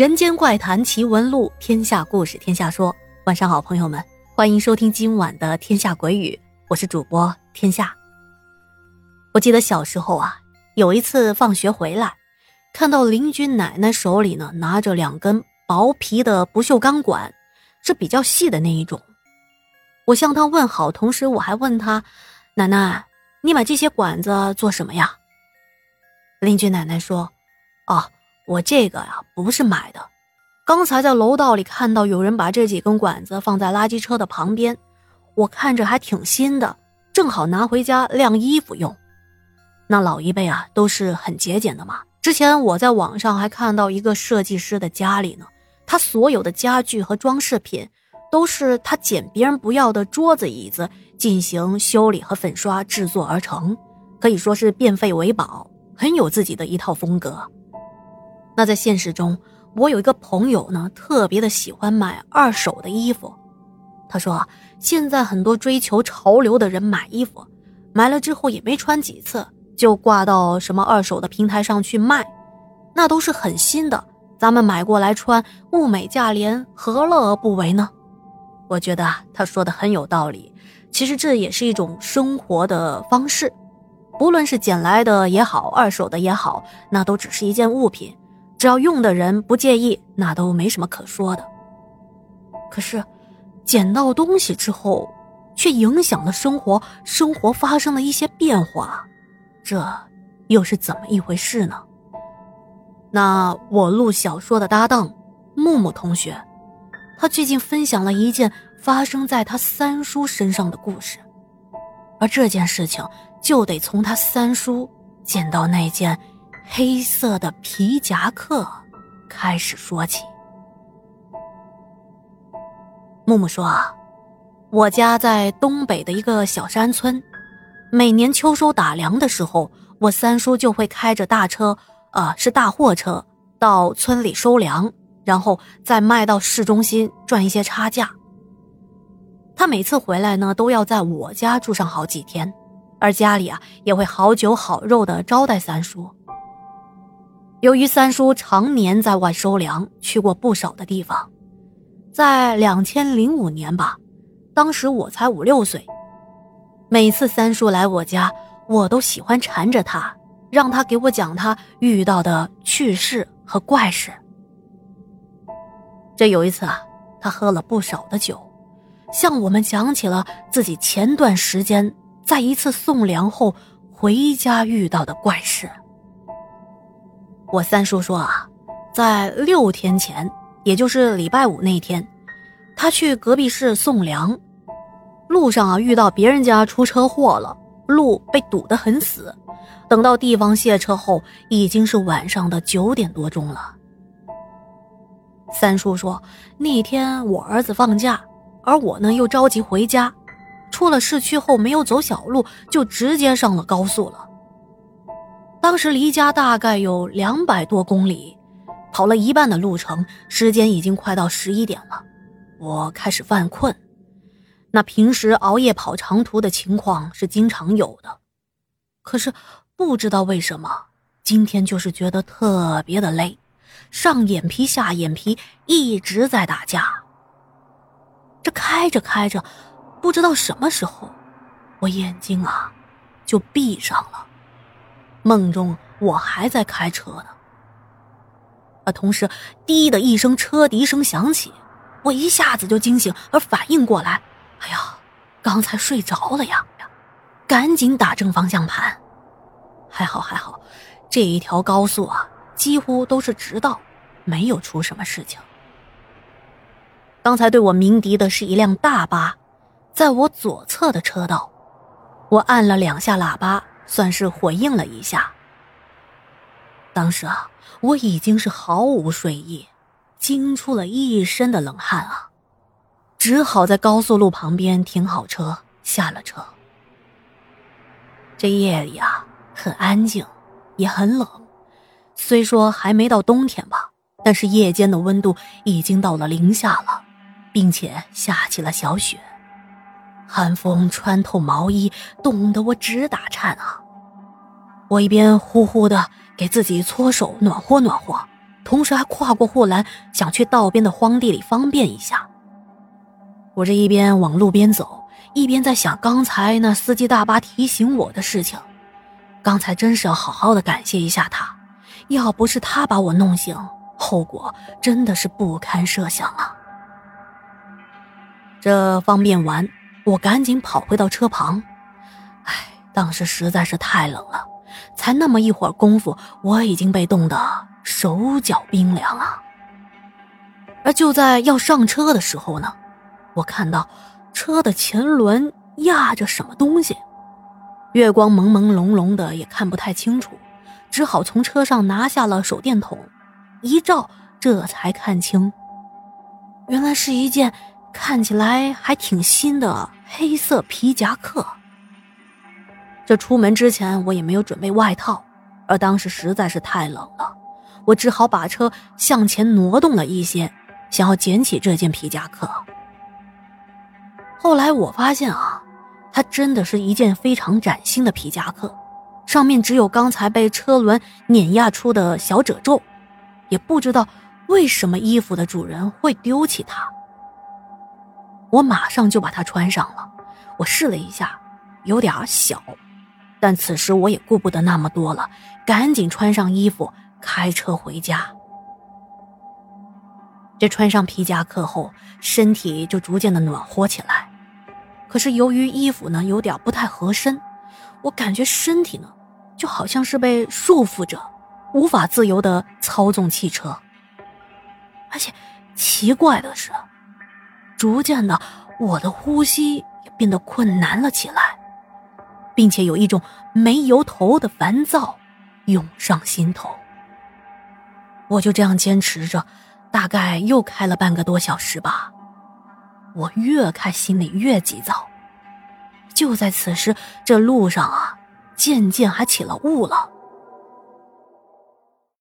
人间怪谈奇闻录，天下故事天下说。晚上好，朋友们，欢迎收听今晚的《天下鬼语》，我是主播天下。我记得小时候啊，有一次放学回来，看到邻居奶奶手里呢拿着两根薄皮的不锈钢管，是比较细的那一种。我向她问好，同时我还问她：“奶奶，你买这些管子做什么呀？”邻居奶奶说：“啊。”我这个呀不是买的，刚才在楼道里看到有人把这几根管子放在垃圾车的旁边，我看着还挺新的，正好拿回家晾衣服用。那老一辈啊都是很节俭的嘛。之前我在网上还看到一个设计师的家里呢，他所有的家具和装饰品都是他捡别人不要的桌子椅子进行修理和粉刷制作而成，可以说是变废为宝，很有自己的一套风格。那在现实中，我有一个朋友呢，特别的喜欢买二手的衣服。他说，现在很多追求潮流的人买衣服，买了之后也没穿几次，就挂到什么二手的平台上去卖，那都是很新的，咱们买过来穿，物美价廉，何乐而不为呢？我觉得他说的很有道理。其实这也是一种生活的方式，不论是捡来的也好，二手的也好，那都只是一件物品。只要用的人不介意，那都没什么可说的。可是，捡到东西之后，却影响了生活，生活发生了一些变化，这又是怎么一回事呢？那我录小说的搭档木木同学，他最近分享了一件发生在他三叔身上的故事，而这件事情就得从他三叔捡到那件。黑色的皮夹克，开始说起。木木说：“啊，我家在东北的一个小山村，每年秋收打粮的时候，我三叔就会开着大车，啊，是大货车，到村里收粮，然后再卖到市中心赚一些差价。他每次回来呢，都要在我家住上好几天，而家里啊，也会好酒好肉的招待三叔。”由于三叔常年在外收粮，去过不少的地方，在两千零五年吧，当时我才五六岁。每次三叔来我家，我都喜欢缠着他，让他给我讲他遇到的趣事和怪事。这有一次啊，他喝了不少的酒，向我们讲起了自己前段时间在一次送粮后回家遇到的怪事。我三叔说啊，在六天前，也就是礼拜五那天，他去隔壁市送粮，路上啊遇到别人家出车祸了，路被堵得很死。等到地方卸车后，已经是晚上的九点多钟了。三叔说，那天我儿子放假，而我呢又着急回家，出了市区后没有走小路，就直接上了高速了。当时离家大概有两百多公里，跑了一半的路程，时间已经快到十一点了，我开始犯困。那平时熬夜跑长途的情况是经常有的，可是不知道为什么，今天就是觉得特别的累，上眼皮下眼皮一直在打架。这开着开着，不知道什么时候，我眼睛啊就闭上了。梦中我还在开车呢，啊同时“滴”的一声车笛声响起，我一下子就惊醒，而反应过来，哎呀，刚才睡着了呀！赶紧打正方向盘，还好还好，这一条高速啊几乎都是直道，没有出什么事情。刚才对我鸣笛的是一辆大巴，在我左侧的车道，我按了两下喇叭。算是回应了一下。当时啊，我已经是毫无睡意，惊出了一身的冷汗啊，只好在高速路旁边停好车，下了车。这夜里啊，很安静，也很冷。虽说还没到冬天吧，但是夜间的温度已经到了零下了，并且下起了小雪。寒风穿透毛衣，冻得我直打颤啊！我一边呼呼的给自己搓手暖和暖和，同时还跨过护栏，想去道边的荒地里方便一下。我这一边往路边走，一边在想刚才那司机大巴提醒我的事情。刚才真是要好好的感谢一下他，要不是他把我弄醒，后果真的是不堪设想啊！这方便完，我赶紧跑回到车旁。唉，当时实在是太冷了，才那么一会儿功夫，我已经被冻得手脚冰凉啊！而就在要上车的时候呢，我看到车的前轮压着什么东西。月光朦朦胧胧的，也看不太清楚，只好从车上拿下了手电筒，一照，这才看清，原来是一件看起来还挺新的黑色皮夹克。这出门之前我也没有准备外套，而当时实在是太冷了，我只好把车向前挪动了一些，想要捡起这件皮夹克。后来我发现啊。它真的是一件非常崭新的皮夹克，上面只有刚才被车轮碾压出的小褶皱，也不知道为什么衣服的主人会丢弃它。我马上就把它穿上了，我试了一下，有点小，但此时我也顾不得那么多了，赶紧穿上衣服开车回家。这穿上皮夹克后，身体就逐渐的暖和起来。可是由于衣服呢有点不太合身，我感觉身体呢就好像是被束缚着，无法自由的操纵汽车。而且奇怪的是，逐渐的我的呼吸也变得困难了起来，并且有一种没由头的烦躁涌上心头。我就这样坚持着，大概又开了半个多小时吧。我越开心里越急躁。就在此时，这路上啊，渐渐还起了雾了。